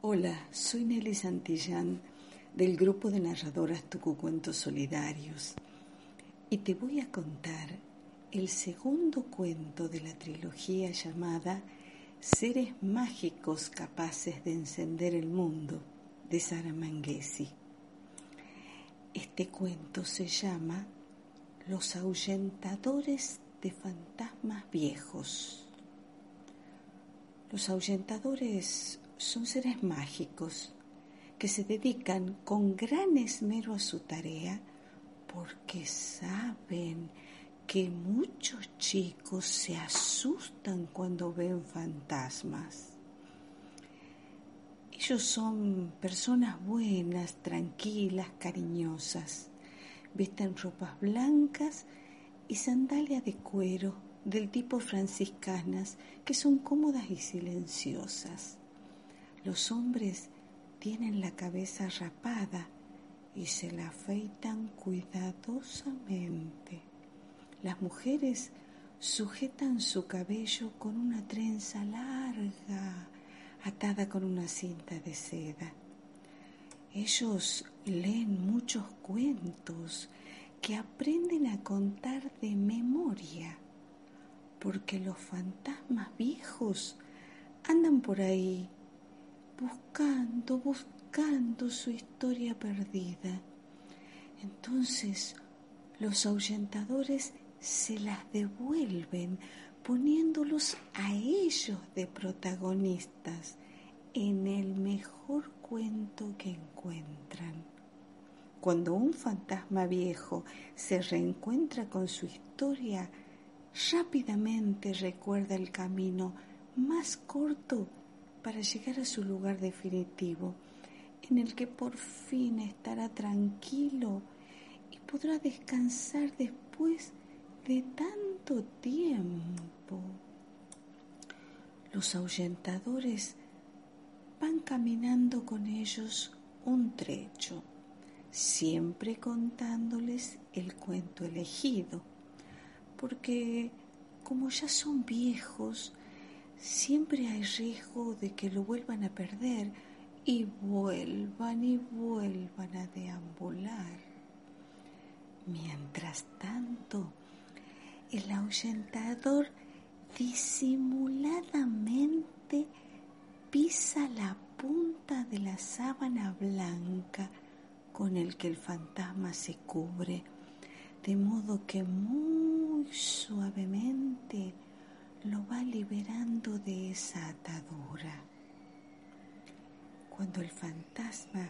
Hola, soy Nelly Santillán del grupo de narradoras Tucucuentos Solidarios y te voy a contar el segundo cuento de la trilogía llamada Seres mágicos capaces de encender el mundo de Sara Manguesi. Este cuento se llama Los ahuyentadores de fantasmas viejos. Los ahuyentadores son seres mágicos que se dedican con gran esmero a su tarea porque saben que muchos chicos se asustan cuando ven fantasmas. Ellos son personas buenas, tranquilas, cariñosas. Visten ropas blancas y sandalias de cuero del tipo franciscanas que son cómodas y silenciosas. Los hombres tienen la cabeza rapada y se la afeitan cuidadosamente. Las mujeres sujetan su cabello con una trenza larga atada con una cinta de seda. Ellos leen muchos cuentos que aprenden a contar de memoria, porque los fantasmas viejos andan por ahí buscando, buscando su historia perdida. Entonces los ahuyentadores se las devuelven poniéndolos a ellos de protagonistas en el mejor cuento que encuentran. Cuando un fantasma viejo se reencuentra con su historia, rápidamente recuerda el camino más corto para llegar a su lugar definitivo, en el que por fin estará tranquilo y podrá descansar después de tanto tiempo. Los ahuyentadores van caminando con ellos un trecho, siempre contándoles el cuento elegido, porque como ya son viejos, siempre hay riesgo de que lo vuelvan a perder y vuelvan y vuelvan a deambular. Mientras tanto, el ahuyentador disimuladamente pisa la punta de la sábana blanca con el que el fantasma se cubre, de modo que muy suavemente lo va liberando de esa atadura. Cuando el fantasma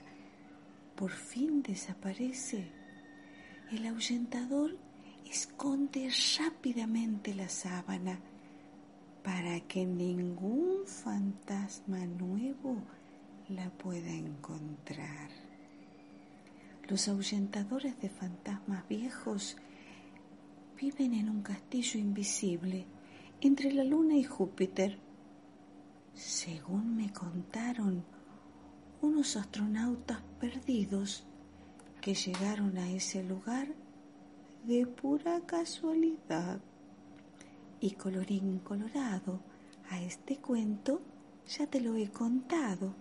por fin desaparece, el ahuyentador esconde rápidamente la sábana para que ningún fantasma nuevo la pueda encontrar. Los ahuyentadores de fantasmas viejos viven en un castillo invisible entre la luna y Júpiter. Según me contaron, unos astronautas perdidos que llegaron a ese lugar de pura casualidad. Y colorín colorado, a este cuento ya te lo he contado.